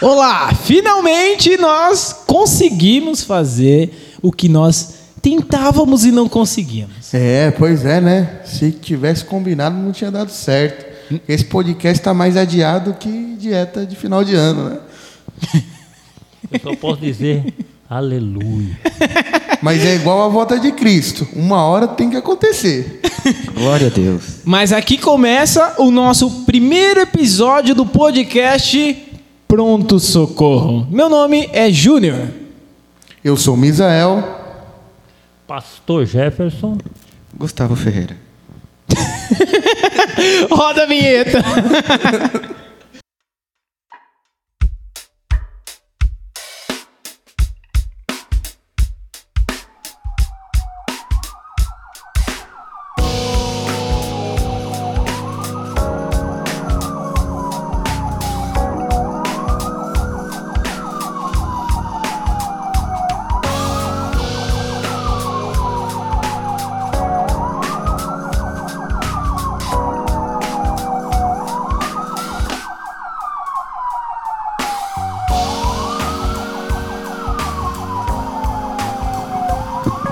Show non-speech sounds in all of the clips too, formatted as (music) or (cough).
Olá! Finalmente nós conseguimos fazer o que nós tentávamos e não conseguíamos. É, pois é, né? Se tivesse combinado, não tinha dado certo. Esse podcast está mais adiado que dieta de final de ano, né? Eu só posso dizer aleluia. (laughs) Mas é igual a volta de Cristo. Uma hora tem que acontecer. Glória a Deus. Mas aqui começa o nosso primeiro episódio do podcast Pronto Socorro. Meu nome é Júnior. Eu sou Misael. Pastor Jefferson. Gustavo Ferreira. (laughs) Roda a vinheta. (laughs)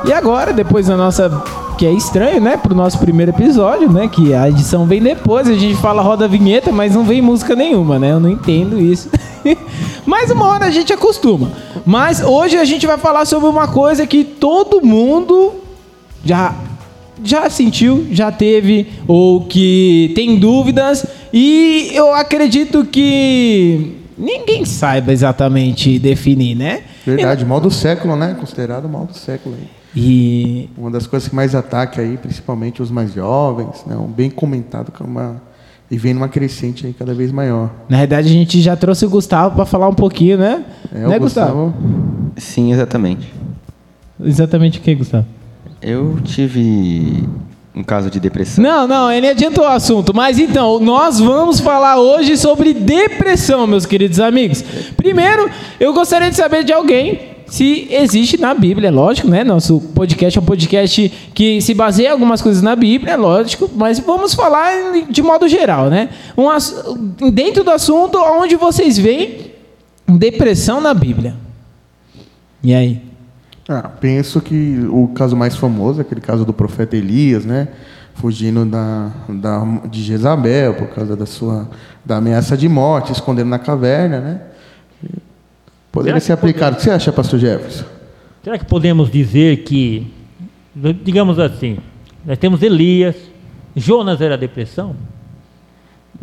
E agora, depois da nossa. Que é estranho, né? Pro nosso primeiro episódio, né? Que a edição vem depois, a gente fala roda vinheta, mas não vem música nenhuma, né? Eu não entendo isso. (laughs) mas uma hora a gente acostuma. Mas hoje a gente vai falar sobre uma coisa que todo mundo já já sentiu, já teve ou que tem dúvidas e eu acredito que ninguém saiba exatamente definir, né? Verdade, mal do século, né? Considerado mal do século. Aí. E Uma das coisas que mais ataca aí, principalmente os mais jovens, né? Um bem comentado que é uma e vem numa crescente aí cada vez maior. na verdade a gente já trouxe o Gustavo para falar um pouquinho, né? É, né, o Gustavo, Sim, exatamente. Exatamente o que, Gustavo? Eu tive um caso de depressão. Não, não, ele adiantou o assunto. Mas então, nós vamos falar hoje sobre depressão, meus queridos amigos. Primeiro, eu gostaria de saber de alguém se existe na Bíblia, é lógico, né? Nosso podcast é um podcast que se baseia em algumas coisas na Bíblia, é lógico, mas vamos falar de modo geral, né? Um, dentro do assunto, onde vocês veem depressão na Bíblia. E aí? Ah, penso que o caso mais famoso é aquele caso do profeta Elias, né? Fugindo da, da, de Jezabel por causa da sua da ameaça de morte, escondendo na caverna, né? Poderia ser aplicado. O que você acha, pastor Jefferson? Será que podemos dizer que, digamos assim, nós temos Elias, Jonas era depressão?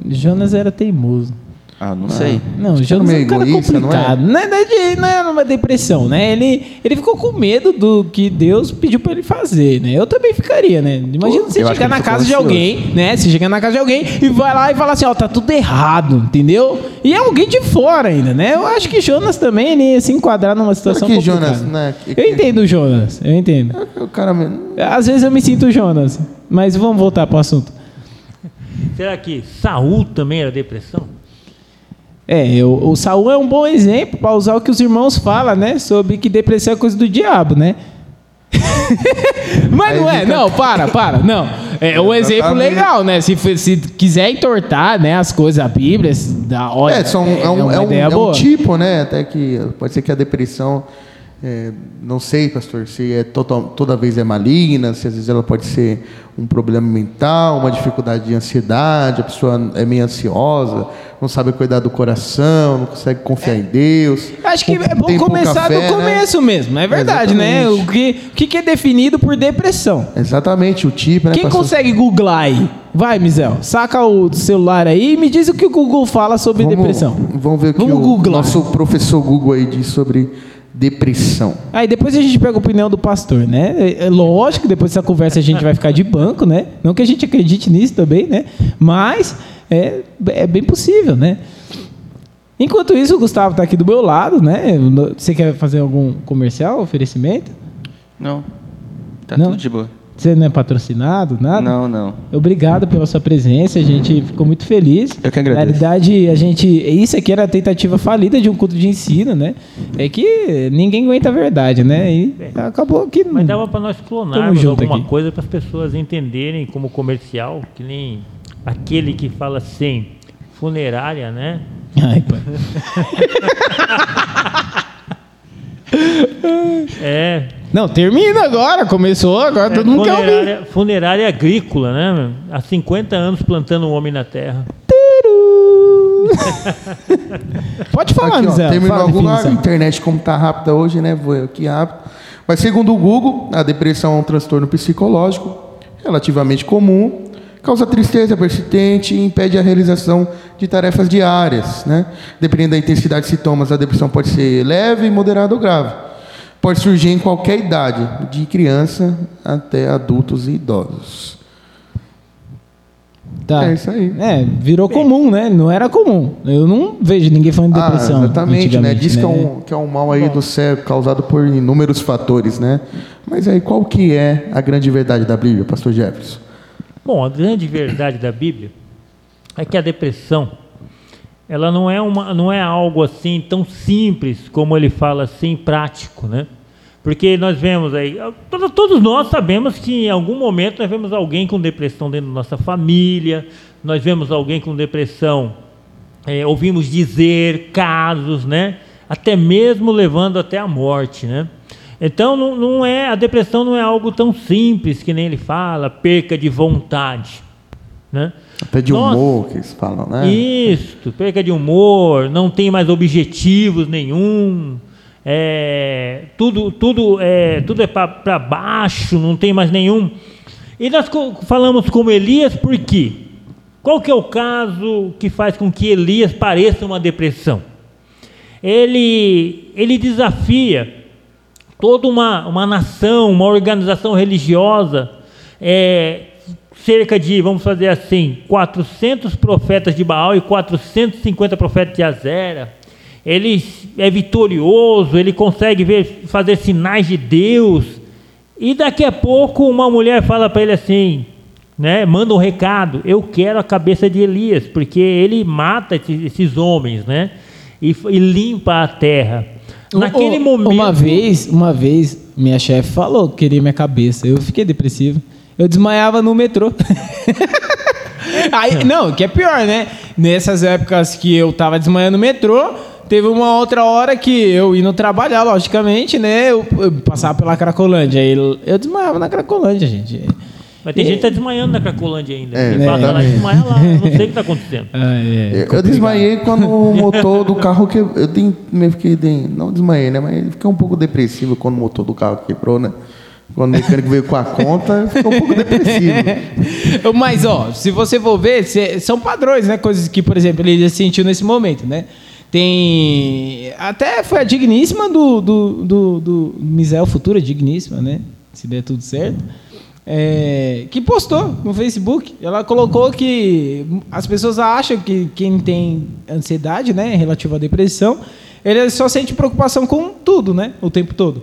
Jonas era teimoso. Ah, não sei. Não, o Acho que Jonas é um cara egoísta, não é? complicado. Não é, não é, de- não é uma depressão, né? Ele, ele ficou com medo do que Deus pediu pra ele fazer, né? Eu também ficaria, né? Imagina você chegar que na casa de alguém, né? Você chega na casa de alguém e vai lá e fala assim, ó, tá tudo errado, entendeu? E é alguém de fora ainda, né? Eu acho que Jonas também, ele ia se enquadrar numa situação que complicada. Jonas, né? que- Eu entendo o Jonas, eu entendo. O cara mesmo. Às vezes eu me sinto Jonas, mas vamos voltar pro assunto. Será que Saul também era depressão? É, eu- o Saul é um bom exemplo para usar o que os irmãos falam, né? Sobre que depressão é coisa do diabo, né? (laughs) Mas Aí não é, fica- não, para, para, não. É um exemplo legal, né? Se, se quiser entortar, né, as coisas, a Bíblia, da olha, É, são, é, um, uma é um- é um boa. tipo, né? Até que pode ser que a depressão, é, não sei, pastor, se é total, toda vez é maligna, se às vezes ela pode ser um problema mental, uma dificuldade de ansiedade, a pessoa é meio ansiosa, não sabe cuidar do coração, não consegue confiar em Deus. Acho que é bom começar fé, do né? começo mesmo, é verdade, né? O Exatamente. que, o que que é definido por depressão? Exatamente, o tipo, né? Quem pastor? consegue googlar aí? Vai, Mizel, saca o celular aí e me diz o que o Google fala sobre Vamos- depressão. Vamos ver o que Vamos o googlar. nosso professor Google aí diz sobre depressão. Aí depois a gente pega a opinião do pastor, né? É, é lógico que depois dessa conversa a gente vai ficar de banco, né? Não que a gente acredite nisso também, né? Mas é, é bem possível, né? Enquanto isso, o Gustavo está aqui do meu lado, né? Você quer fazer algum comercial, oferecimento? Não. Tá Não? tudo de boa. Você não é patrocinado, nada? Não, não. Obrigado pela sua presença, a gente ficou muito feliz. Eu que Na agradeço. realidade, a gente. Isso aqui era a tentativa falida de um culto de ensino, né? É que ninguém aguenta a verdade, né? E acabou que. Mas dava para nós clonarmos alguma aqui. coisa para as pessoas entenderem como comercial, que nem aquele que fala assim, funerária, né? Ai, pai. (laughs) É. Não, termina agora. Começou, agora todo mundo quer ouvir. funerária, funerária agrícola, né? meu? Há 50 anos plantando um homem na terra. (laughs) Pode falar, Aqui, ó, Mizel. terminou alguma a definição. internet como tá rápida hoje, né? Vou aqui rápido. Mas segundo o Google, a depressão é um transtorno psicológico relativamente comum, causa tristeza persistente e impede a realização de tarefas diárias, né? Dependendo da intensidade de sintomas, a depressão pode ser leve, moderada ou grave. Pode surgir em qualquer idade, de criança até adultos e idosos. Tá. É isso aí. É, virou comum, né? Não era comum. Eu não vejo ninguém falando de depressão. Ah, exatamente, né? Diz que é, um, que é um mal aí do cérebro causado por inúmeros fatores, né? Mas aí qual que é a grande verdade da Bíblia, pastor Jefferson? Bom, a grande verdade da Bíblia é que a depressão ela não é, uma, não é algo assim tão simples como ele fala assim, prático, né? Porque nós vemos aí, todos- nós sabemos que em algum momento nós vemos alguém com depressão dentro da nossa família, nós vemos alguém com depressão, é, ouvimos dizer casos, né? Até mesmo levando até a morte, né? Então não, não é a depressão não é algo tão simples que nem ele fala, perca de vontade, né? Até de Nossa. humor que eles falam, né? Isso, perca de humor, não tem mais objetivos nenhum, é, tudo, tudo, é, tudo é para baixo, não tem mais nenhum. E nós falamos como Elias por quê? Qual que é o caso que faz com que Elias pareça uma depressão? Ele, ele desafia toda uma, uma nação, uma organização religiosa, é, cerca de, vamos fazer assim, 400 profetas de Baal e 450 profetas de Azera. Ele é vitorioso, ele consegue ver, fazer sinais de Deus. E daqui a pouco uma mulher fala para ele assim, né, manda um recado, eu quero a cabeça de Elias, porque ele mata esses, homens, né, e, e limpa a terra. Naquele Ô, momento, Uma vez, uma vez, minha chefe falou que queria minha cabeça. Eu fiquei depressivo. Eu desmaiava no metrô. (laughs) Aí, não, que é pior, né? Nessas épocas que eu tava desmaiando no metrô, teve uma outra hora que eu indo trabalhar, logicamente, né? Eu, eu passava pela Cracolândia. Aí eu, desmaiava na Cracolândia, gente. Mas tem gente que tá desmaiando na Cracolândia ainda. É, Ele passa lá e desmaia lá. Não sei o que está acontecendo. (laughs) Ah, é. Eu desmaiei quando o motor do carro que eu dei, meio fiquei não desmaiei, né? Mas fiquei um pouco depressivo quando o motor do carro quebrou, né? Quando o mecânico veio com a conta, ficou um pouco depressivo. (laughs) Mas, ó, se você for ver, cê- são padrões, né? Coisas que, por exemplo, ele sentiu nesse momento, né? Tem. Até foi a digníssima do, do, do, do Misael Futura, digníssima, né? Se der tudo certo. É, que postou no Facebook. Ela colocou que as pessoas acham que quem tem ansiedade, né, relativa à depressão, ele só sente preocupação com tudo, né? O tempo todo.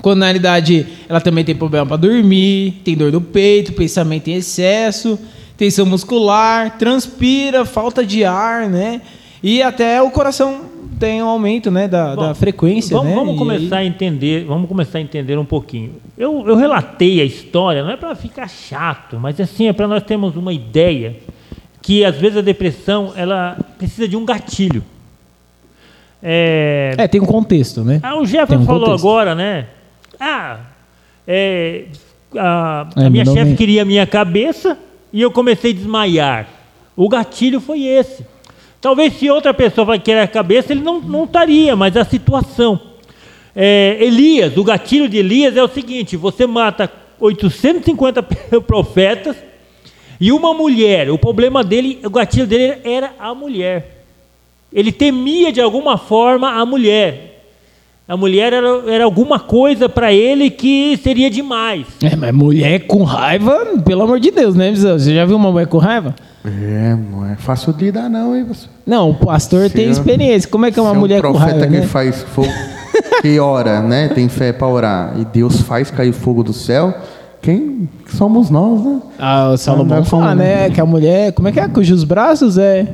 Quando na realidade ela também tem problema para dormir, tem dor no peito, pensamento em excesso, tensão muscular, transpira, falta de ar, né? E até o coração tem um aumento, né, da, Bom, da frequência, vamos, né? vamos começar a entender, vamos começar a entender um pouquinho. Eu, eu relatei a história, não é para ficar chato, mas assim é para nós termos uma ideia que às vezes a depressão ela precisa de um gatilho. É, É, tem um contexto, né? Ah, o Jefferson um falou contexto. agora, né? Ah, é, a, É, a minha mandou chefe bem. queria a minha cabeça e eu comecei a desmaiar. O gatilho foi esse. Talvez se outra pessoa vai querer a cabeça, ele não, não estaria, mas a situação. É, Elias, o gatilho de Elias é o seguinte: você mata 850 (laughs) profetas e uma mulher. O problema dele, o gatilho dele era a mulher. Ele temia de alguma forma a mulher. A mulher era, era alguma coisa para ele que seria demais. É, mas mulher com raiva, pelo amor de Deus, né, Visão? Você já viu uma mulher com raiva? É, não é fácil de lidar, não, hein, você? Não, o pastor Se tem é- experiência. Como é que é uma mulher um com profeta raiva, que né? faz fogo, que ora, né? Tem fé para orar, e Deus faz cair fogo do céu, quem somos nós, né? Ah, o Salomão com- fala, né? Que a mulher, como é que é? Cujos braços é.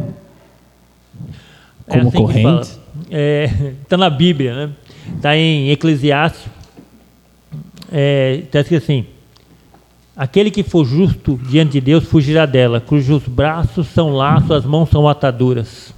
Como é assim corrente. É, (laughs) tá na Bíblia, né? Tá em Eclesiastes. É, tá escrito assim: Aquele que for justo diante de Deus fugirá dela, cujos braços são laços, as mãos são ataduras.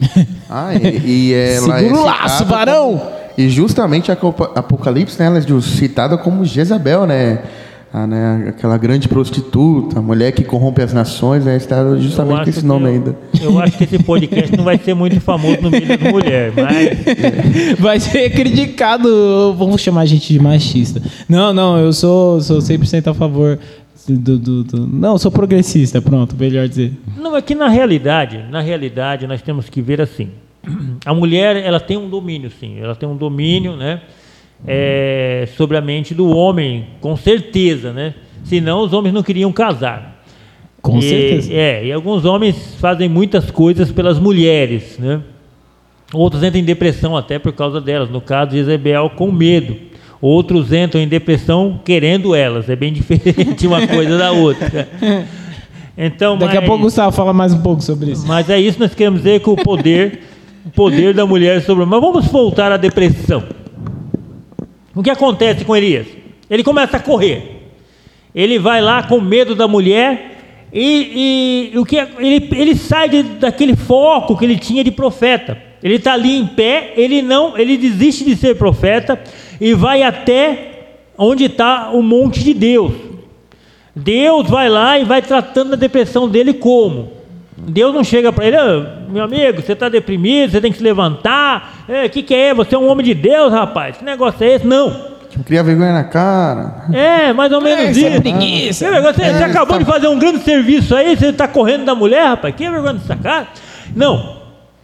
(laughs) Ah, e, e ela Segura o é laço, citada varão! como- e justamente a Apocalipse, né, ela é citada como Jezabel, né? A, né? Aquela grande prostituta, a mulher que corrompe as nações, né? Está justamente com esse nome eu- ainda. Eu acho que esse podcast não vai ser muito famoso no meio das mulheres, mas Vai ser criticado. Vamos chamar a gente de machista. Não, não, eu sou, sou 100% a favor do, do, do- Não, sou progressista, pronto, melhor dizer. Não, é que na realidade, na realidade, nós temos que ver assim. A mulher, ela tem um domínio, sim. Ela tem um domínio, né? É, sobre a mente do homem, com certeza, né? Senão os homens não queriam casar. Com E- certeza. É, e alguns homens fazem muitas coisas pelas mulheres, né? Outros entram em depressão até por causa delas. No caso de Isabel, com medo. Outros entram em depressão querendo elas. É bem (laughs) diferente uma coisa da outra. Então, Daqui a mas- pouco o Gustavo fala mais um pouco sobre isso. mas é isso que nós queremos dizer com o poder, o poder da mulher sobre. Mas vamos voltar à depressão. O que acontece com Elias? Ele começa a correr. Ele vai lá com medo da mulher e, e o que é- ele, ele sai de- daquele foco que ele tinha de profeta. Ele está ali em pé, ele não, ele desiste de ser profeta e vai até onde está o monte de Deus. Deus vai lá e vai tratando a depressão dele como? Deus não chega para ele, "Ah, meu amigo, você está deprimido, você tem que se levantar. O que, que é? Você é um homem de Deus, rapaz. Que negócio é esse? Não. Não cria vergonha na cara. É, mais ou menos isso isso. é preguiça. Que vergonha, Você, você É, acabou tá- de fazer um grande serviço aí, você está correndo da mulher, rapaz. Que vergonha dessa cara? Não.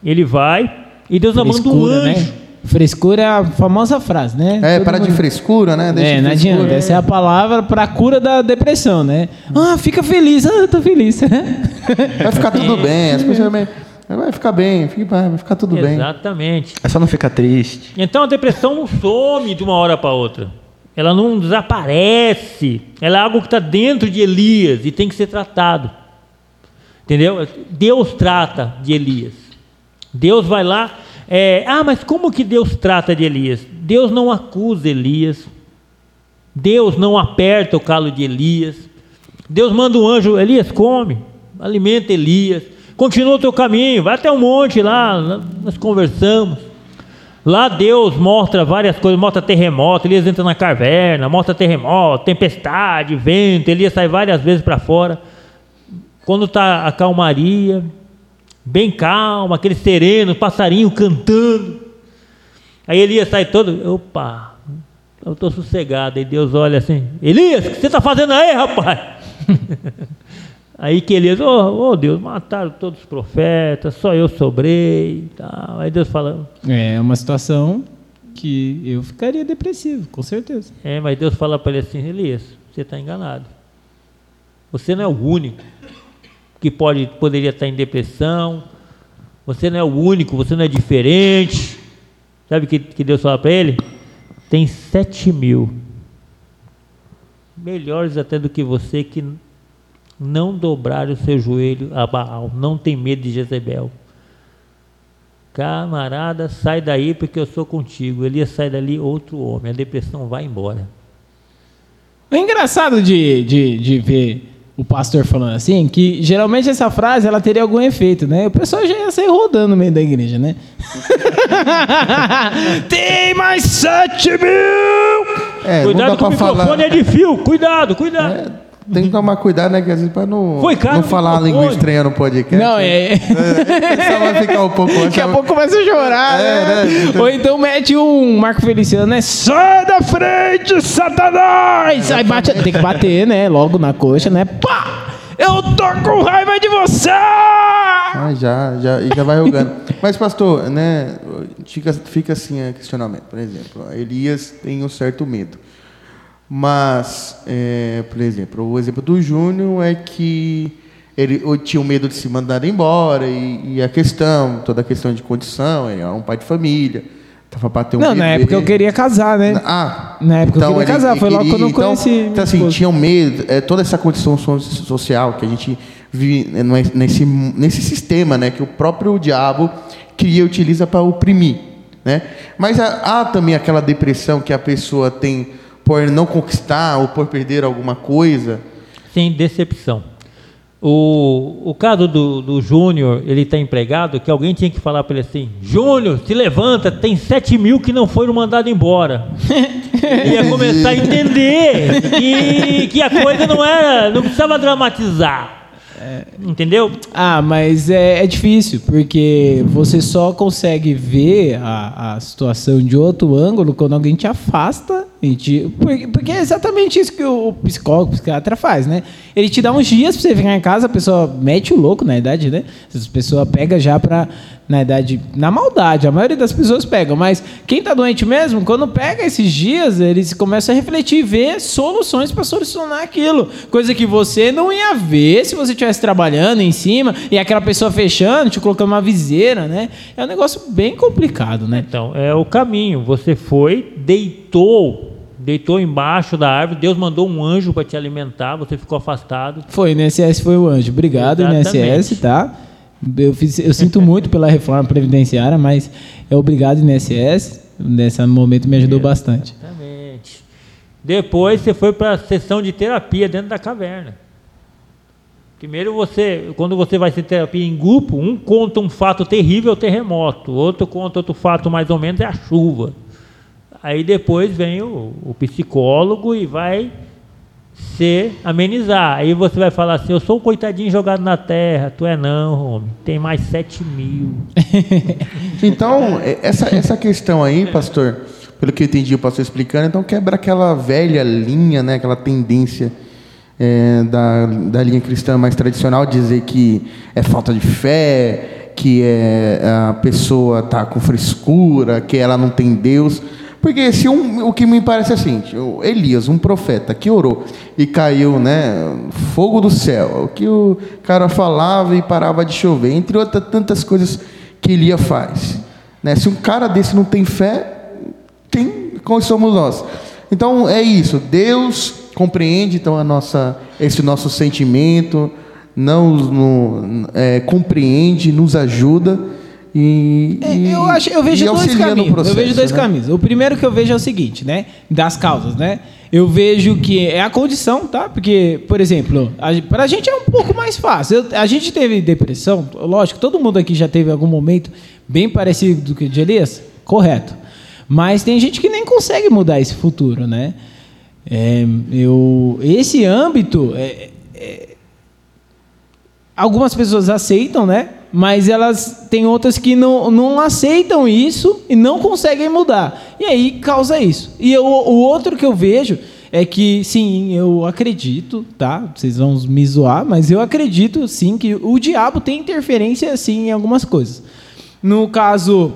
Ele vai e Deus manda um Frescura, anjo. né? Frescura é a famosa frase, né? É, Todo para de mundo- frescura, né? Deixa É, de não frescura. adianta. Essa é a palavra para a cura da depressão, né? Ah, fica feliz. Ah, eu tô feliz. (laughs) Vai ficar tudo bem. As pessoas vai, vai ficar bem, fica- vai, vai ficar tudo bem. Exatamente. É só não ficar triste. Então a depressão não some de uma hora para outra. Ela não desaparece. Ela é algo que está dentro de Elias e tem que ser tratado. Entendeu? Deus trata de Elias. Deus vai lá. É, ah, mas como que Deus trata de Elias? Deus não acusa Elias. Deus não aperta o calo de Elias. Deus manda um anjo, Elias, come, alimenta Elias, continua o teu caminho, vai até um monte lá nós conversamos. Lá Deus mostra várias coisas, mostra terremoto, Elias entra na caverna, mostra terremoto, tempestade, vento, Elias sai várias vezes para fora. Quando está a calmaria, bem calma, aquele sereno, passarinho cantando. Aí Elias sai todo, opa, eu estou sossegado. Aí Deus olha assim, Elias, o que você está fazendo aí, rapaz? (laughs) aí que Elias, oh, oh, Deus, mataram todos os profetas, só eu sobrei. e Tal. Aí Deus fala, é uma situação que eu ficaria depressivo, com certeza. é, mas Deus fala para ele assim, Elias, você está enganado. Você não é o único que pode, poderia estar em depressão. Você não é o único, você não é diferente. Sabe o que, que Deus fala para ele? Tem sete mil. Melhores até do que você que não dobraram o seu joelho a Baal. Não tem medo de Jezebel. Camarada, sai daí porque eu sou contigo. Elias sai dali outro homem. A depressão vai embora. É engraçado de, de, de ver o pastor falando assim, que geralmente essa frase ela teria algum efeito, né? O pessoal já ia sair rodando no meio da igreja, né? (laughs) Tem mais sete mil! É, cuidado dá o microfone falar. é de fio. Cuidado, cuidado. É, tem que tomar cuidado, né? Que às vezes para não, Foi caro não falar uma microfone. língua estranha no podcast. Não, é. É, o pessoal vai ficar um pouco. (laughs) Daqui a pouco começa a chorar, É, né? né? Ou então mete um Marco Feliciano, né? Sai da frente, Satanás! Aí bate, tem que bater, né? Logo na coxa, né? Pá! Eu tô com raiva de você! Ah, já, já, e já vai rogando. (laughs) Mas, pastor, né, fica, fica assim o questionamento. Por exemplo, Elias tem um certo medo. Mas, é, por exemplo, o exemplo do Júnior é que ele tinha o medo de se mandar embora e, e a questão, toda a questão de condição, ele era um pai de família, estava para ter um Não, na bebê. época eu queria casar, né? Ah, Na época eu queria casar, foi logo quando eu então, conheci Então, assim, tinha um medo, é, toda essa condição so- social que a gente vive né, nesse, nesse sistema, né, que o próprio diabo cria e utiliza para oprimir, né? Mas há, há também aquela depressão que a pessoa tem por não conquistar ou por perder alguma coisa. Sem decepção. O, o caso do, do Júnior, ele está empregado, que alguém tinha que falar para ele assim: Júnior, se levanta, tem 7 mil que não foram mandados embora. ele (laughs) ia começar a entender que, que a coisa não era, não precisava dramatizar. Entendeu? Ah, mas é, é difícil, porque você só consegue ver a, a situação de outro ângulo quando alguém te afasta. Porque, é exatamente isso que o psicólogo, o psiquiatra faz, né? Ele te dá uns dias pra você ficar em casa, a pessoa mete o louco, na verdade, né? As pessoas pegam já pra, na verdade, na maldade. A maioria das pessoas pegam, mas quem tá doente mesmo, quando pega esses dias, eles começam a refletir e ver soluções para solucionar aquilo. Coisa que você não ia ver se você estivesse trabalhando em cima e aquela pessoa fechando, te colocando uma viseira, né? É um negócio bem complicado, né? Então, é o caminho. Você foi, deitou, deitou embaixo da árvore, Deus mandou um anjo para te alimentar, você ficou afastado. Foi, o INSS foi o anjo. Obrigado, Exatamente. INSS, tá? Eu, fiz- eu sinto muito pela reforma previdenciária, mas é obrigado, INSS. Nesse momento me ajudou bastante. Exatamente. Depois você foi para a sessão de terapia dentro da caverna. Primeiro você, quando você vai ter terapia em grupo, um conta um fato terrível, é o terremoto, outro conta outro fato mais ou menos é a chuva. Aí depois vem o, o psicólogo e vai se amenizar. Aí você vai falar assim, eu sou um coitadinho jogado na terra, tu é não, homem, tem mais sete mil. (laughs) Então, essa, essa questão aí, pastor, pelo que eu entendi o pastor explicando, então quebra aquela velha linha, né, aquela tendência é, da, da linha cristã mais tradicional, dizer que é falta de fé, que é, a pessoa está com frescura, que ela não tem Deus. Porque se um, o que me parece o Elias, um profeta que orou e caiu, né, fogo do céu, o que o cara falava e parava de chover, entre outras tantas coisas que Elias faz. Né? Se um cara desse não tem fé, quem qual somos nós? Então é isso. Deus compreende então a nossa esse nosso sentimento, não é, compreende, nos ajuda e, É, e- eu, acho, eu vejo dois caminhos. processo, eu vejo dois né? caminhos. O primeiro que eu vejo é o seguinte, né? Das causas, né? Eu vejo que é a condição, tá? Porque, por exemplo, a, pra gente é um pouco mais fácil. Eu- a gente teve depressão, lógico, todo mundo aqui já teve algum momento bem parecido do que o de Elias, correto. Mas tem gente que nem consegue mudar esse futuro, né? É, eu, esse âmbito, é, algumas pessoas aceitam, né? Mas elas têm outras que não, não aceitam isso e não conseguem mudar. E aí causa isso. E eu- o outro que eu vejo é que, sim, eu acredito, tá? Vocês vão me zoar, mas eu acredito, sim, que o diabo tem interferência, sim, em algumas coisas. No caso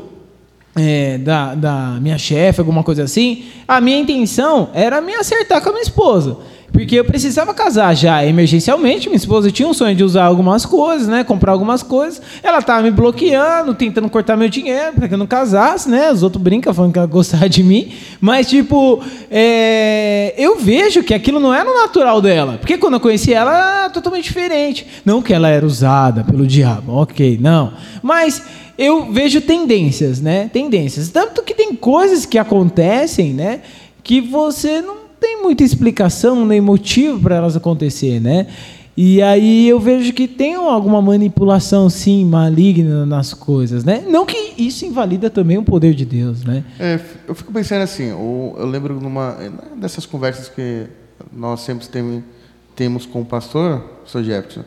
é, da, da minha chefe, alguma coisa assim, a minha intenção era me acertar com a minha esposa. Porque eu precisava casar já emergencialmente. Minha esposa tinha um sonho de usar algumas coisas, né? Comprar algumas coisas. Ela estava me bloqueando, tentando cortar meu dinheiro para que eu não casasse, né? Os outros brincam falando que ela gostava de mim. Mas, tipo, é, eu vejo que aquilo não era o natural dela. Porque quando eu conheci ela, ela era totalmente diferente. Não que ela era usada pelo diabo, ok, não. Mas eu vejo tendências, né? Tendências. Tanto que tem coisas que acontecem, né? Que você não tem muita explicação nem motivo para elas acontecer, né? E aí eu vejo que tem alguma manipulação, sim, maligna nas coisas, né? Não que isso invalida também o poder de Deus, né? É, eu fico pensando assim, o- eu lembro numa dessas conversas que nós sempre tem- temos com o pastor, pastor Jefferson.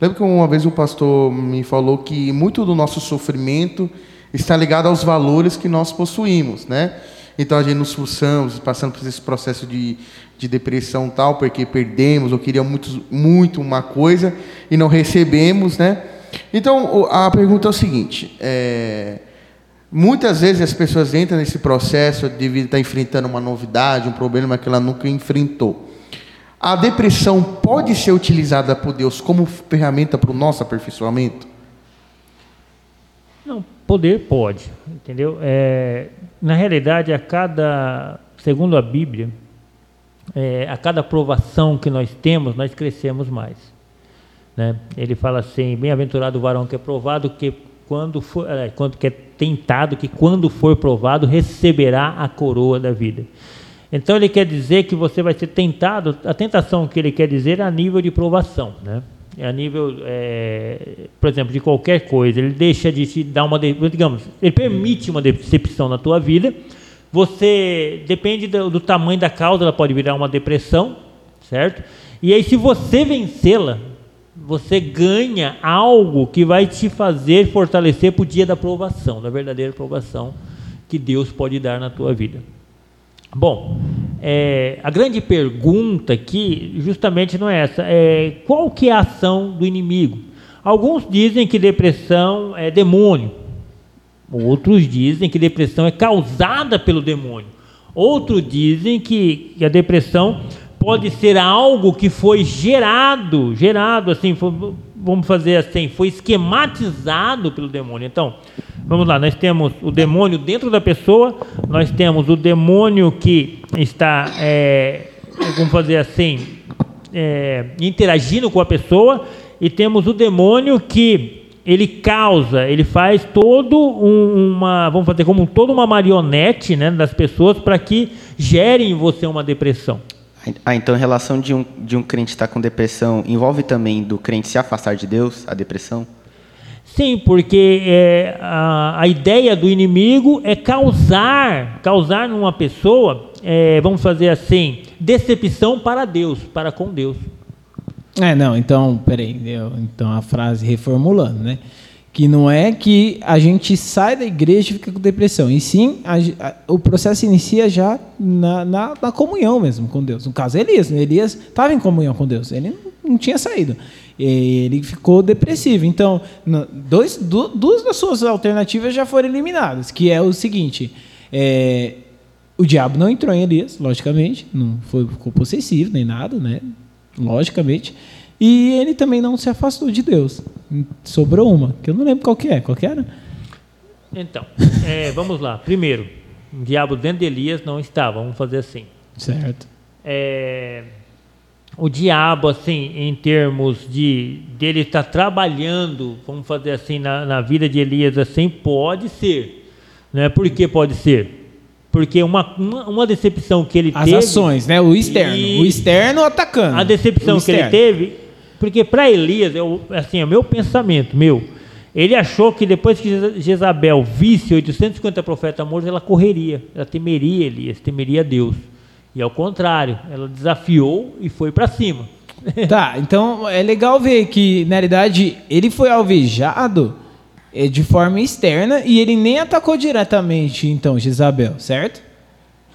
Lembro que uma vez o pastor me falou que muito do nosso sofrimento está ligado aos valores que nós possuímos, né? Então a gente nos esforçamos, passando por esse processo de, de depressão tal, porque perdemos ou queríamos muito, muito uma coisa e não recebemos, né? Então a pergunta é o seguinte: é, Muitas vezes as pessoas entram nesse processo de estar enfrentando uma novidade, um problema que ela nunca enfrentou. A depressão pode ser utilizada por Deus como ferramenta para o nosso aperfeiçoamento? Não, poder pode, entendeu? É, na realidade, a cada, segundo a Bíblia, é, a cada provação que nós temos, nós crescemos mais. Né? Ele fala assim: bem-aventurado o varão que é provado, que quando for, é, quando que é tentado, que quando for provado receberá a coroa da vida. Então ele quer dizer que você vai ser tentado, a tentação que ele quer dizer é a nível de provação, né? A nível, é, por exemplo, de qualquer coisa. Ele deixa de te dar uma, digamos, ele permite uma decepção na tua vida. Você depende do, do tamanho da causa, ela pode virar uma depressão, certo? E aí, se você vencê-la, você ganha algo que vai te fazer fortalecer para o dia da provação, da verdadeira provação que Deus pode dar na tua vida. Bom, é, a grande pergunta aqui justamente não é essa, é qual que é a ação do inimigo? Alguns dizem que depressão é demônio, outros dizem que depressão é causada pelo demônio, outros dizem que a depressão pode ser algo que foi gerado, gerado assim, foi, vamos fazer assim, foi esquematizado pelo demônio. Então, vamos lá, nós temos o demônio dentro da pessoa, nós temos o demônio que está, é, vamos fazer assim, é, interagindo com a pessoa, e temos o demônio que ele causa, ele faz todo um, uma, vamos fazer como toda uma marionete né, das pessoas para que gerem em você uma depressão. Ah, então a relação de um, de um crente estar com depressão envolve também do crente se afastar de Deus, a depressão? Sim, porque é, a, a ideia do inimigo é causar, causar numa pessoa, é, vamos fazer assim, decepção para Deus, para com Deus. É, não, então, peraí, eu, então a frase reformulando, né? Que não é que a gente sai da igreja e fica com depressão, e sim a, a, o processo inicia já na, na, na, comunhão mesmo com Deus. No caso, Elias, né? Elias estava em comunhão com Deus, ele não, não tinha saído, ele ficou depressivo. Então, dois, du, duas das suas alternativas já foram eliminadas, que é o seguinte: é, o diabo não entrou em Elias, logicamente, não foi, ficou possessivo nem nada, né? Logicamente. E ele também não se afastou de Deus. Sobrou uma, que eu não lembro qual que é. Qual que era? Então, é, vamos lá. Primeiro, o diabo dentro de Elias não estava. Vamos fazer assim. Certo. É, o diabo, assim, em termos de dele estar trabalhando, vamos fazer assim, na, na vida de Elias, assim, pode ser. Né? Por que pode ser? Porque uma, uma, uma, decepção que ele As teve. As ações, né? O externo. O externo atacando. A decepção que ele teve porque para Elias, eu, assim, é o meu pensamento, meu. Ele achou que depois que Jezabel visse 850 profetas mortos, ela correria, ela temeria Elias, temeria Deus. E ao contrário, ela desafiou e foi para cima. (laughs) Tá, então é legal ver que, na realidade, ele foi alvejado é, de forma externa e ele nem atacou diretamente, então, Jezabel, certo?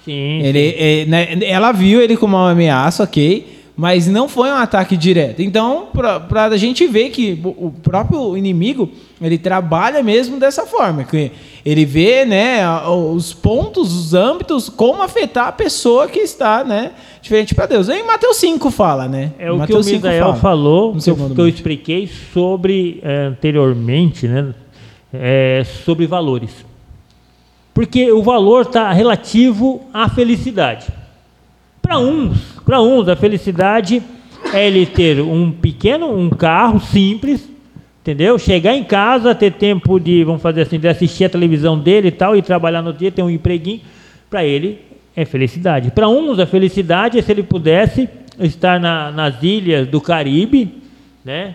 Sim. Ele, sim. É, né, ela viu ele como uma ameaça, ok mas não foi um ataque direto. Então, para a gente ver que o próprio inimigo ele trabalha mesmo dessa forma, que ele vê, né, os pontos, os âmbitos, como afetar a pessoa que está, né, diferente para Deus. Em Mateus 5 fala, né? É o Mateus que o Misael falou, que eu, que eu, expliquei sobre é, anteriormente, né, é, sobre valores. Porque o valor está relativo à felicidade. Para uns, para uns a felicidade é ele ter um pequeno, um carro simples, entendeu? Chegar em casa, ter tempo de, vamos fazer assim, de assistir a televisão dele e tal, e trabalhar no dia, ter um empreguinho, para ele é felicidade. Para uns a felicidade é se ele pudesse estar na, nas ilhas do Caribe, né?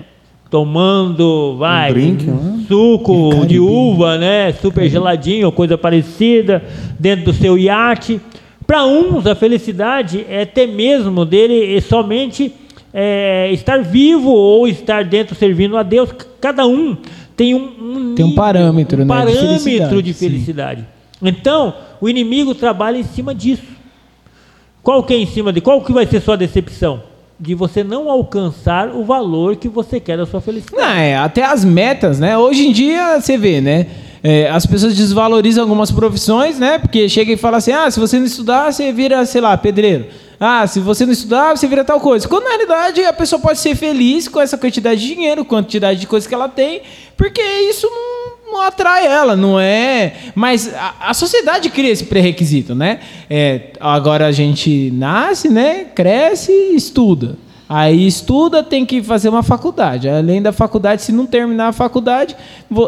Tomando, vai, um drink, né? suco de uva, né? Super geladinho, coisa parecida, dentro do seu iate. Para uns, a felicidade é ter mesmo dele somente é, estar vivo ou estar dentro servindo a Deus. Cada um tem um, um tem um parâmetro, um né, parâmetro de felicidade. De felicidade. Então, o inimigo trabalha em cima disso. Qual que é em cima de qual que vai ser sua decepção? De você não alcançar o valor que você quer da sua felicidade. Não, é, até as metas, né? Hoje em dia você vê, né? É, as pessoas desvalorizam algumas profissões, né? Porque chega e fala assim: ah, se você não estudar, você vira, sei lá, pedreiro. Ah, se você não estudar, você vira tal coisa. Quando na realidade a pessoa pode ser feliz com essa quantidade de dinheiro, quantidade de coisas que ela tem, porque isso não, não atrai ela, não é. Mas a, a sociedade cria esse pré-requisito, né? É, agora a gente nasce, né? Cresce, estuda. Aí estuda, tem que fazer uma faculdade. Além da faculdade, se não terminar a faculdade,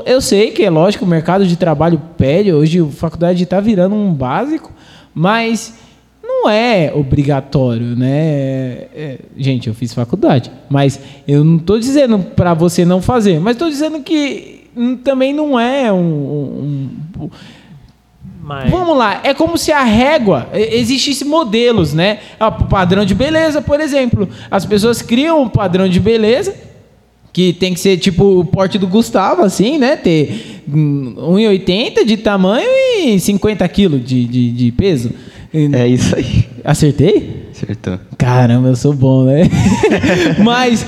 eu sei que é lógico, o mercado de trabalho pede, hoje a faculdade está virando um básico, mas não é obrigatório, né? É- gente, eu fiz faculdade, mas eu não estou dizendo para você não fazer, mas estou dizendo que também não é um- um- um Mas, Vamos lá, é como se a régua existisse modelos, né? O padrão de beleza, por exemplo. As pessoas criam um padrão de beleza que tem que ser tipo o porte do Gustavo, assim, né? Ter hum, 1,80 de tamanho e 50 quilos de, de, de peso. É isso aí. Acertei? Acertou. Caramba, eu sou bom, né? (laughs) Mas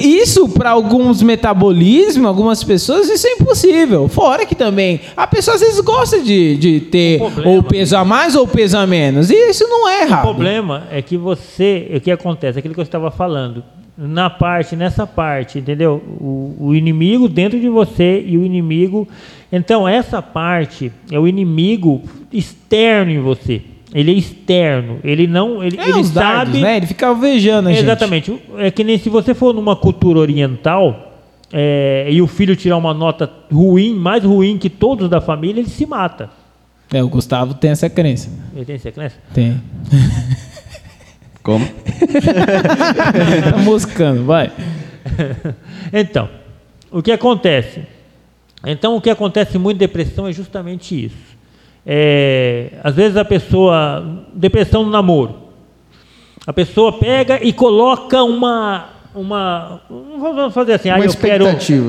isso para alguns metabolismos, algumas pessoas, isso é impossível. Fora que também a pessoa às vezes gosta de, de ter O problema- ou peso a mais ou peso a menos. E isso não é o errado. problema é que você, o que acontece, aquilo que eu estava falando, na parte, nessa parte, entendeu? O, o inimigo dentro de você e o inimigo. Então, essa parte é o inimigo externo em você. Ele é externo. Ele não. Ele, É ele os dardos, sabe. né? Ele fica alvejando a gente. Exatamente. É que nem se você for numa cultura oriental é, e o filho tirar uma nota ruim, mais ruim que todos da família, ele se mata. É, o Gustavo tem essa crença. Ele tem essa crença? Tem. (laughs) Como? (laughs) tá moscando, vai. (laughs) Então, o que acontece? Então, o que acontece muito em depressão é justamente isso. É, às vezes a pessoa. Depressão no namoro. A pessoa pega e coloca uma. uma vamos fazer assim, Uma ah, eu quero,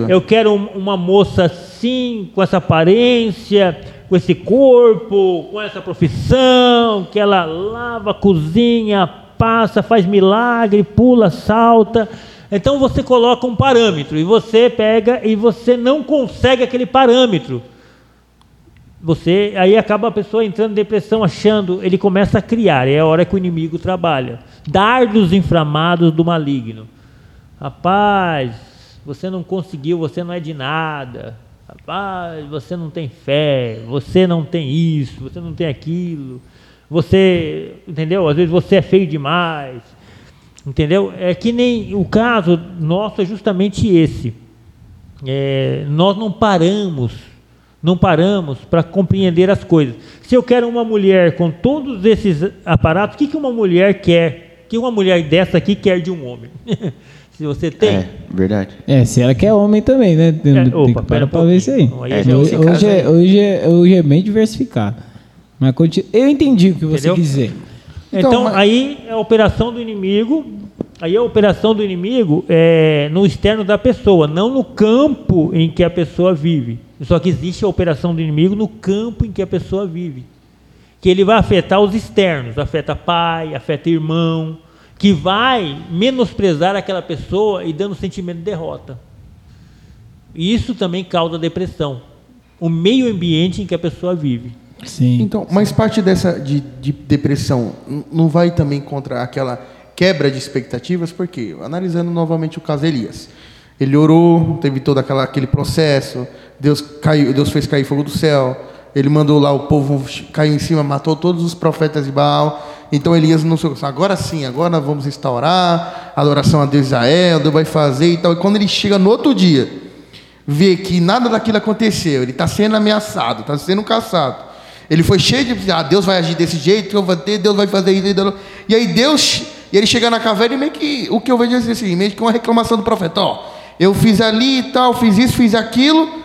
eu quero um- uma moça assim, com essa aparência, com esse corpo, com essa profissão, que ela lava, cozinha, passa, faz milagre, pula, salta. Então você coloca um parâmetro e você pega e você não consegue aquele parâmetro. Você aí acaba a pessoa entrando em depressão, achando, ele começa a criar, é a hora que o inimigo trabalha. Dardos inflamados do maligno. Rapaz, você não conseguiu, você não é de nada. Rapaz, você não tem fé, você não tem isso, você não tem aquilo. Você, entendeu? Às vezes você é feio demais. Entendeu? É que nem o caso nosso é justamente esse. É, nós não paramos, não paramos para compreender as coisas. Se eu quero uma mulher com todos esses aparatos, o que, que uma mulher quer? O que uma mulher dessa aqui quer de um homem? (laughs) Se você tem. É, verdade. É, se ela quer homem também, né? Tem, É, tem opa, que pera parar pra ver isso aí. É, hoje, hoje, é, aí. hoje, é, hoje é bem diversificado. Mas continu... eu entendi o que você Entendeu? quis dizer. Então, Então, mas- aí é a operação do inimigo. Aí a operação do inimigo é no externo da pessoa, não no campo em que a pessoa vive. Só que existe a operação do inimigo no campo em que a pessoa vive. Que ele vai afetar os externos, afeta pai, afeta irmão, que vai menosprezar aquela pessoa e dando sentimento de derrota. E Isso também causa depressão. O meio ambiente em que a pessoa vive. Sim. Então, mas parte dessa de, de depressão não vai também contra aquela quebra de expectativas, porque analisando novamente o caso Elias, ele orou, teve todo aquela, aquele processo, Deus caiu, Deus fez cair fogo do céu, ele mandou lá o povo caiu em cima, matou todos os profetas de Baal. Então Elias sei, agora sim, agora vamos instaurar a adoração a Deus de Israel, Deus vai fazer e tal. E quando ele chega no outro dia, vê que nada daquilo aconteceu, ele está sendo ameaçado, está sendo caçado. Ele foi cheio de, ah, Deus vai agir desse jeito, eu vou ter, Deus vai fazer isso. E aí Deus, e ele chega na caverna e meio que, o que eu vejo é assim, meio que uma reclamação do profeta, ó, eu fiz ali e tal, fiz isso, fiz aquilo,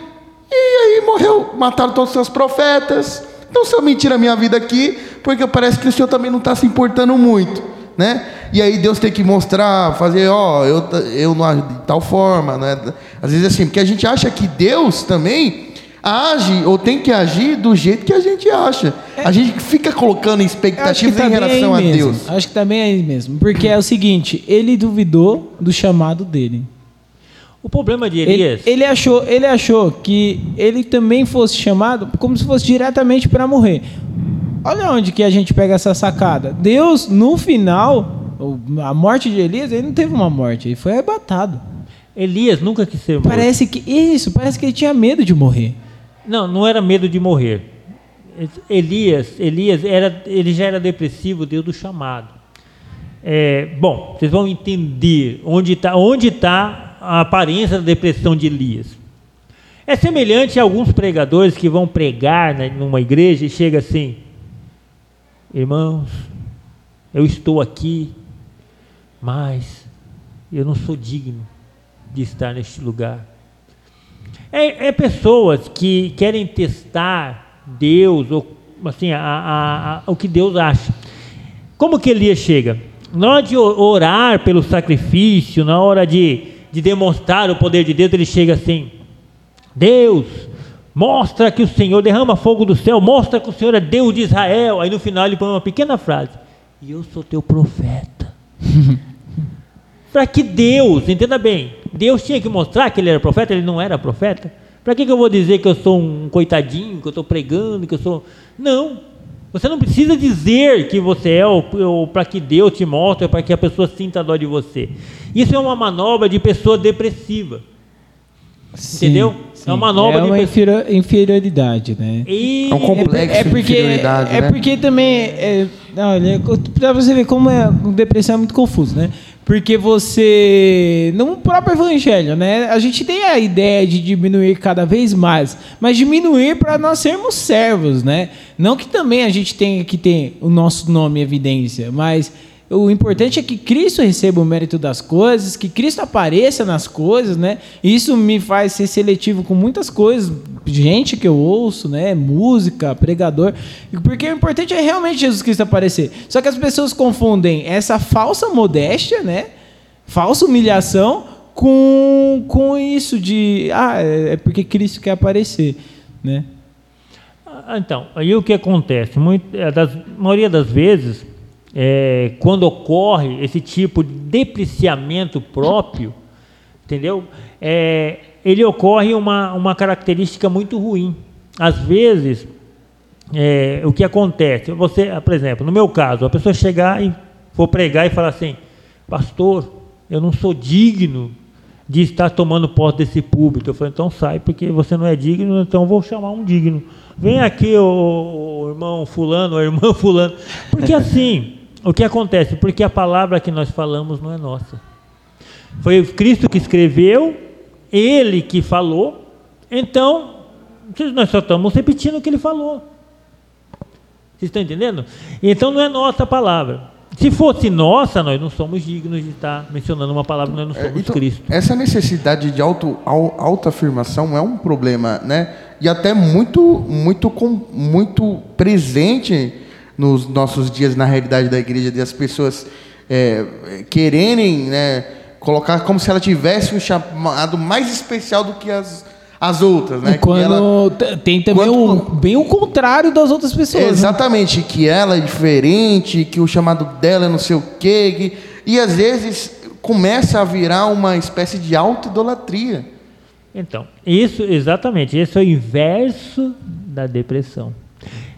e aí morreu, mataram todos os seus profetas. Então o senhor me tira a minha vida aqui, porque parece que o senhor também não está se importando muito, né? E aí Deus tem que mostrar, fazer, ó, eu, t- eu não ajo de tal forma, né? Às vezes assim, porque a gente acha que Deus também age ou tem que agir do jeito que a gente acha. A gente fica colocando expectativas em bem relação a aí mesmo. Deus. Acho que tá bem aí mesmo. Porque é o seguinte, ele duvidou do chamado dele. O problema de Ele, Elias. ele achou, ele achou que ele também fosse chamado como se fosse diretamente para morrer. Olha onde que a gente pega essa sacada. Deus, no final, a morte de Elias, ele não teve uma morte, ele foi arrebatado. Elias nunca quis ser morto. Parece que isso, parece que ele tinha medo de morrer. Não, não era medo de morrer. Elias, Elias era, ele já era depressivo, Deus do chamado. É, bom, vocês vão entender onde está onde tá a aparência da depressão de Elias. É semelhante a alguns pregadores que vão pregar né, numa igreja e chega assim, irmãos, eu estou aqui, mas eu não sou digno de estar neste lugar. É, é pessoas que querem testar Deus, ou assim, a, a, a, o que Deus acha. Como que Elias chega? Na hora de orar pelo sacrifício, na hora de, de demonstrar o poder de Deus, ele chega assim: Deus, mostra que o Senhor derrama fogo do céu, mostra que o Senhor é Deus de Israel. Aí no final ele põe uma pequena frase: E eu sou teu profeta. (laughs) Para que Deus, entenda bem, Deus tinha que mostrar que ele era profeta, ele não era profeta. Para que, que eu vou dizer que eu sou um coitadinho, que eu estou pregando, que eu sou. Não. Você não precisa dizer que você é, ou para que Deus te mostre, para que a pessoa sinta dó de você. Isso é uma manobra de pessoa depressiva. Sim, Entendeu? sim. É uma manobra é de uma inferi- inferioridade, né? E É um complexo é, de porque, inferioridade, é né? porque também, é, olha, para você ver como é, depressão é muito confuso, né? Porque você, no próprio evangelho, né? A gente tem a ideia de diminuir cada vez mais, mas diminuir para nós sermos servos, né? Não que também a gente tenha que ter o nosso nome em evidência, mas o importante é que Cristo receba o mérito das coisas, que Cristo apareça nas coisas, né? Isso me faz ser seletivo com muitas coisas, gente que eu ouço, né? Música, pregador, porque o importante é realmente Jesus Cristo aparecer. Só que as pessoas confundem essa falsa modéstia, né? Falsa humilhação com, com isso de ah, é porque Cristo quer aparecer, né? Ah, Então, aí o que acontece? Muito, é, das, a maioria das vezes, é, quando ocorre esse tipo de depreciamento próprio, entendeu? É, ele ocorre uma, uma característica muito ruim. Às vezes, é, o que acontece? Você, por exemplo, no meu caso, a pessoa chegar e for pregar e falar assim, pastor, eu não sou digno de estar tomando posse desse púlpito. Eu falei, então sai, porque você não é digno, então vou chamar um digno. Vem aqui, o irmão fulano, a irmã (laughs) fulano. Porque assim, o que acontece? Porque a palavra que nós falamos não é nossa. Foi Cristo que escreveu, Ele que falou, então nós só estamos repetindo o que Ele falou. Vocês estão entendendo? Então não é nossa palavra. Se fosse nossa, nós não somos dignos de estar mencionando uma palavra, nós não É, somos então, Cristo. Essa necessidade de auto, au- autoafirmação é um problema, né? E até muito, muito, muito presente nos nossos dias na realidade da igreja, de as pessoas é, quererem né, colocar como se ela tivesse um chamado mais especial do que as, as outras, né? E Que quando ela- tem também quando- o, bem o contrário das outras pessoas. né? Exatamente, que ela é diferente, que o chamado dela é não sei o quê, que- e às vezes começa a virar uma espécie de auto-idolatria. Então, isso exatamente, esse é o inverso da depressão.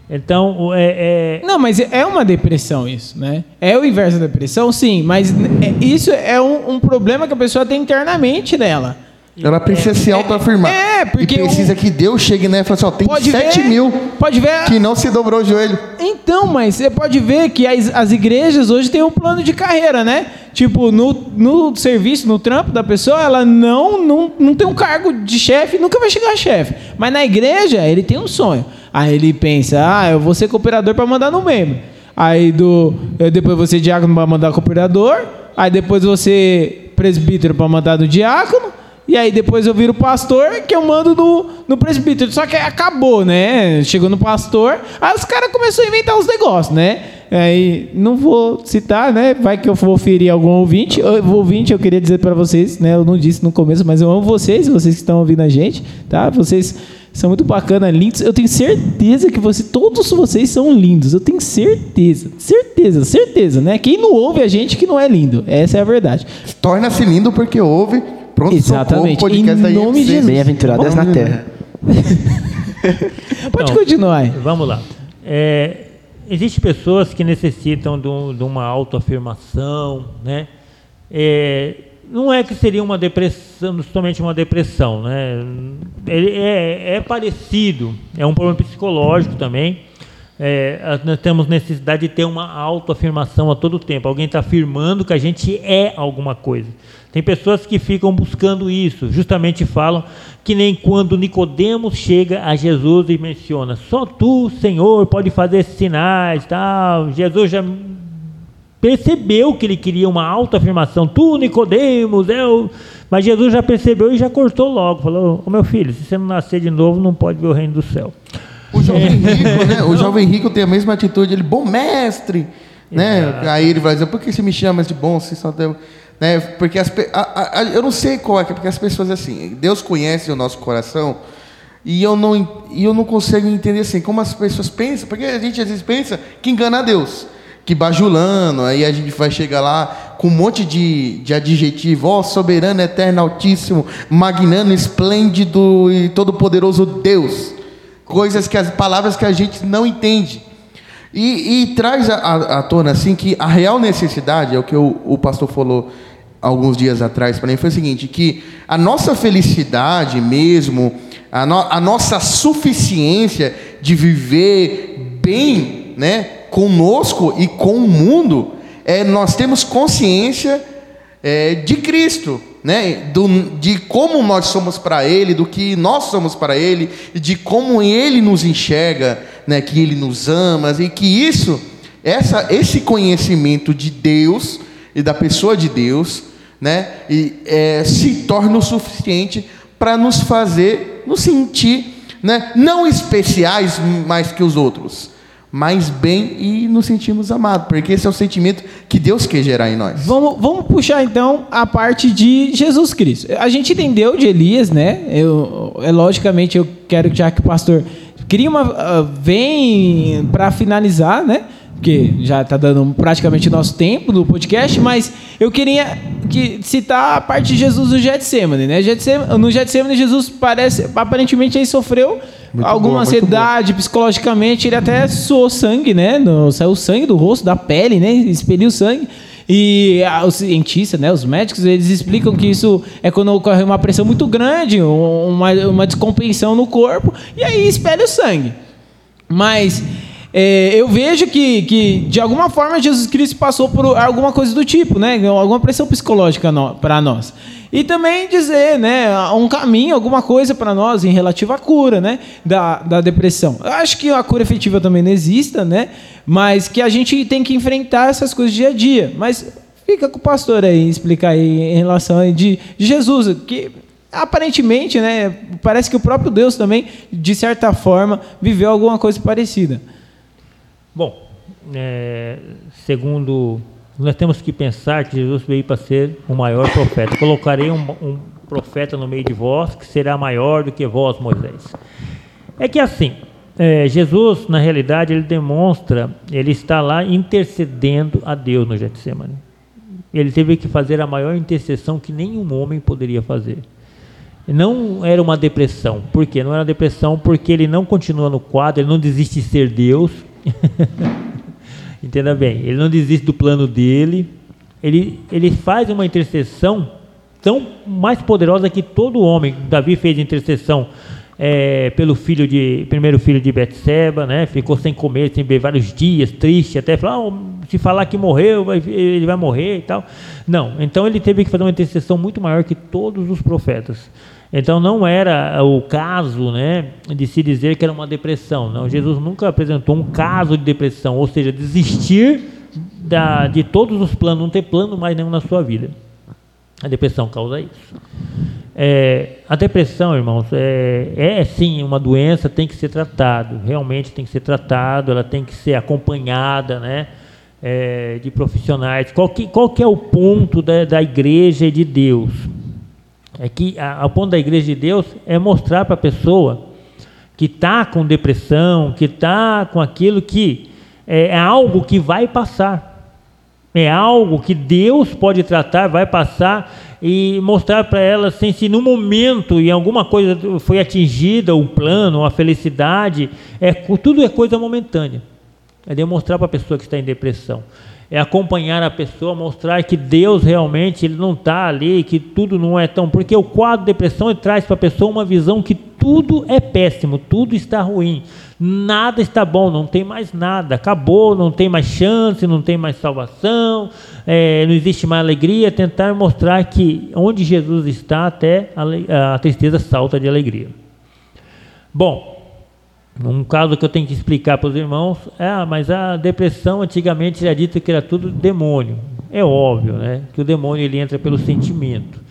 Então, é, é- Não, mas é uma depressão isso, né? É o inverso da depressão, sim, mas é- isso é um, um problema que a pessoa tem internamente nela. Ela precisa se autoafirmar. é, porque E precisa o- que Deus chegue nela e fale assim, ó, tem Pode 7 ver, mil Pode ver. que não se dobrou o joelho. Então, mas você pode ver que as, as igrejas hoje têm um plano de carreira, né? Tipo, no, no serviço, no trampo da pessoa, ela não, não, não tem um cargo de chefe, nunca vai chegar a chefe. Mas na igreja, ele tem um sonho. Aí ele pensa, ah, eu vou ser cooperador para mandar no membro. Aí do, eu depois você diácono para mandar cooperador. Aí depois você presbítero para mandar no diácono. E aí depois eu viro pastor, que eu mando no, no presbítero. Só que acabou, né? Chegou no pastor, aí os caras começaram a inventar os negócios, né? Aí, não vou citar, né? Vai que eu vou ferir algum ouvinte. Eu, ouvinte, eu queria dizer para vocês, né? Eu não disse no começo, mas eu amo vocês, vocês que estão ouvindo a gente, tá? Vocês são muito bacanas, lindos. Eu tenho certeza que você, todos vocês são lindos. Eu tenho certeza, certeza, certeza, né? Quem não ouve a gente que não é lindo. Essa é a verdade. Torna-se lindo porque houve. Pronto, Exatamente. socorro, podcast Em nome de. Jesus. Bem-aventuradas na terra. (laughs) Pode Então, continuar. Vamos lá. É, Existem pessoas que necessitam de, um- de uma autoafirmação, né? É, não é que seria uma depressão, somente uma depressão, né? Ele é, é parecido, é um problema psicológico também. É, nós temos necessidade de ter uma autoafirmação a todo tempo. Alguém está afirmando que a gente é alguma coisa. Tem pessoas que ficam buscando isso, justamente falam que nem quando Nicodemos chega a Jesus e menciona: "Só tu, Senhor, pode fazer sinais", tal. Jesus já percebeu que ele queria uma autoafirmação. Tu, Nicodemos, eu. Mas Jesus já percebeu e já cortou logo. Falou: Ô meu filho, se você não nascer de novo, não pode ver o reino do céu. O jovem rico, né? O (laughs) jovem rico tem a mesma atitude, ele, bom mestre, né? Aí ele vai dizer, por que você me chama de bom? Se só tem... né? Porque as, a, a, eu não sei qual é, porque as pessoas assim, Deus conhece o nosso coração e eu não e eu não consigo entender assim como as pessoas pensam, porque a gente às vezes pensa que engana a Deus, que bajulando, aí a gente vai chegar lá com um monte de, de adjetivo, ó, oh, soberano, eterno, altíssimo, magnânimo, esplêndido e todo poderoso Deus coisas que as palavras que a gente não entende. E, e traz à tona assim que a real necessidade, é o que o, o pastor falou alguns dias atrás para mim, foi o seguinte: que a nossa felicidade mesmo, a, no, a nossa suficiência de viver bem né, conosco e com o mundo, é nós temos consciência é, de Cristo né, do, de como nós somos para Ele, do que nós somos para Ele, de como Ele nos enxerga, né, que Ele nos ama, e que isso, essa, esse conhecimento de Deus e da pessoa de Deus, né, e, é, se torna o suficiente para nos fazer nos sentir, né, não especiais mais que os outros, mais bem e nos sentimos amados, porque esse é o sentimento que Deus quer gerar em nós. Vamos, vamos puxar então a parte de Jesus Cristo. A gente entendeu de Elias, né? Eu, é, logicamente eu quero já que o pastor queria uma uh, vem para finalizar, né? Porque já está dando praticamente nosso tempo no podcast, mas eu queria que citar a parte de Jesus no Getsemane, né? Getsemane, no Getsemane Jesus parece aparentemente ele sofreu muito alguma boa, ansiedade psicologicamente, ele até suou sangue, né? No, saiu sangue do rosto, da pele, né? Expeliu sangue. E os cientistas, né, os médicos, eles explicam que isso é quando ocorre uma pressão muito grande, uma, uma descompensação no corpo, e aí espelha o sangue. Mas é, eu vejo que, que, de alguma forma, Jesus Cristo passou por alguma coisa do tipo, né? Alguma pressão psicológica para nós. E também dizer, né, um caminho, alguma coisa para nós em relativo à cura, né, da, da depressão. Eu acho que a cura efetiva também não exista, né, mas que a gente tem que enfrentar essas coisas dia a dia. Mas fica com o pastor aí explicar aí em relação de, de Jesus, que aparentemente, né, parece que o próprio Deus também, de certa forma, viveu alguma coisa parecida. Bom, é, segundo nós temos que pensar que Jesus veio para ser o maior profeta. Colocarei um, um, profeta no meio de vós que será maior do que vós, Moisés. É que assim, é, Jesus, na realidade, ele demonstra, ele está lá intercedendo a Deus no Getsemane. Ele teve que fazer a maior intercessão que nenhum homem poderia fazer. Não era uma depressão. Por quê? Não era depressão porque ele não continua no quadro, ele não desiste de ser Deus. (laughs) Entenda bem, ele não desiste do plano dele, ele, ele faz uma intercessão tão mais poderosa que todo homem. Davi fez intercessão é, pelo filho de primeiro filho de Betseba, né? Ficou sem comer, sem beber vários dias, triste, até falar, oh, se falar que morreu, vai, ele vai morrer e tal. Não, então ele teve que fazer uma intercessão muito maior que todos os profetas. Então não era o caso né, de se dizer que era uma depressão. Não, Jesus nunca apresentou um caso de depressão, ou seja, desistir da, de todos os planos, não ter plano mais nenhum na sua vida. A depressão causa isso. É, a depressão, irmãos, é, é sim uma doença, tem que ser tratado, realmente tem que ser tratado, ela tem que ser acompanhada, né? É, de profissionais. Qual que, qual que é o ponto da, da igreja e de Deus? É que a ponto da igreja de Deus é mostrar para a pessoa que está com depressão, que está com aquilo que é, é algo que vai passar. É algo que Deus pode tratar, vai passar e mostrar para ela assim, se no momento em alguma coisa foi atingida o plano, a felicidade, é tudo é coisa momentânea. É demonstrar para a pessoa que está em depressão é acompanhar a pessoa, mostrar que Deus realmente ele não está ali, que tudo não é tão. Porque o quadro de depressão traz para a pessoa uma visão que tudo é péssimo, tudo está ruim, nada está bom, não tem mais nada, acabou, não tem mais chance, não tem mais salvação, é, não existe mais alegria. Tentar mostrar que onde Jesus está, até a, a tristeza salta de alegria. Bom, Um caso que eu tenho que explicar para os irmãos é, ah, mas a depressão antigamente era dito que era tudo demônio. É óbvio, né? Que o demônio ele entra pelo sentimento.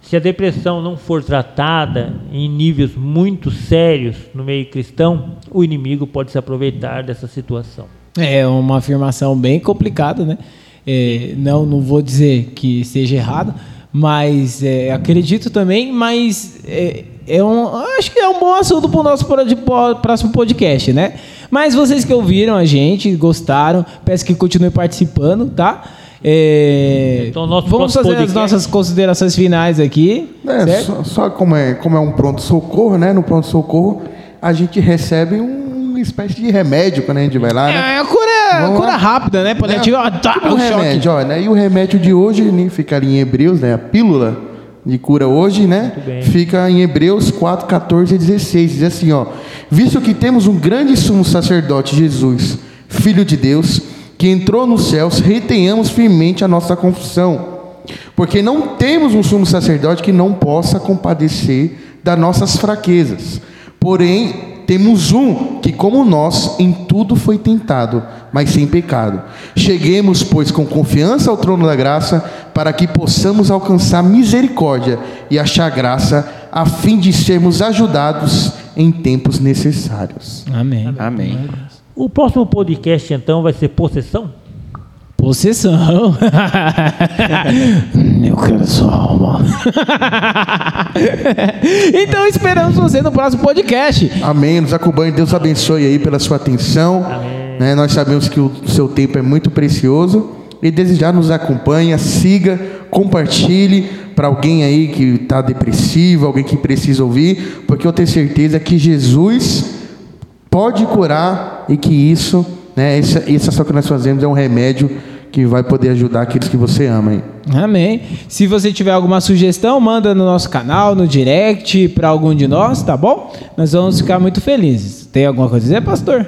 Se a depressão não for tratada em níveis muito sérios no meio cristão, o inimigo pode se aproveitar dessa situação. É uma afirmação bem complicada, né? É, não, não vou dizer que seja errado, mas é, acredito também, mas é, é um, acho que é um bom assunto para o nosso próximo podcast, né? Mas vocês que ouviram a gente, gostaram, peço que continuem participando, tá? É, então, vamos fazer podcast... as nossas considerações finais aqui. É, só, só, como, é, como é um pronto-socorro, né? No pronto-socorro, a gente recebe um, uma espécie de remédio quando a gente vai lá. Né? É, a cura, é cura rápida, né? Paliativa, é, tá, tipo um remédio, ó, né? E o remédio de hoje, né, fica ali em Hebreus, né? A pílula de cura hoje, né? Fica em Hebreus 4, 14 e 16. Diz assim, ó. Visto que temos um grande sumo sacerdote, Jesus, Filho de Deus, que entrou nos céus, retenhamos firmemente a nossa confissão. Porque não temos um sumo sacerdote que não possa compadecer das nossas fraquezas. Porém, temos um que, como nós, em tudo foi tentado, mas sem pecado. Cheguemos, pois, com confiança ao trono da graça, para que possamos alcançar misericórdia e achar graça, a fim de sermos ajudados em tempos necessários. Amém. Amém. O próximo podcast, então, vai ser possessão? Possessão. (laughs) Eu quero sua alma. (laughs) então esperamos você no próximo podcast. Amém. Nos acompanhe. Deus abençoe aí pela sua atenção. Amém. Né, nós sabemos que o seu tempo é muito precioso. E desejar nos acompanha, siga, compartilhe para alguém aí que está depressivo, alguém que precisa ouvir, porque eu tenho certeza que Jesus pode curar e que isso, né, essa, essa ação que nós fazemos é um remédio que vai poder ajudar aqueles que você ama. Hein? Amém. Se você tiver alguma sugestão, manda no nosso canal, no direct, para algum de nós, tá bom? Nós vamos ficar muito felizes. Tem alguma coisa a dizer, pastor?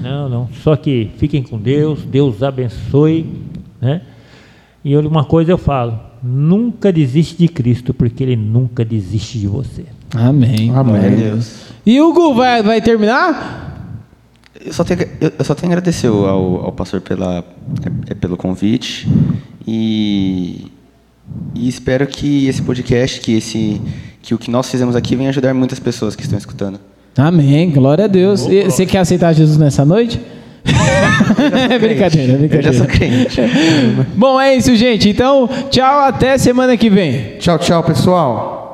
Não, não. Só que fiquem com Deus, Deus abençoe, né? E uma coisa eu falo: nunca desiste de Cristo, porque Ele nunca desiste de você. Amém. Amém. Deus. E Hugo, vai, vai terminar? Eu só tenho, eu só tenho a agradecer ao, ao pastor pela, é, pelo convite e, e espero que esse podcast, que, esse, que o que nós fizemos aqui venha ajudar muitas pessoas que estão escutando. Amém, glória a Deus. E, você quer aceitar Jesus nessa noite? (laughs) é brincadeira, é brincadeira. Eu já sou crente. Bom, é isso, gente. Então, tchau, até semana que vem. Tchau, tchau, pessoal.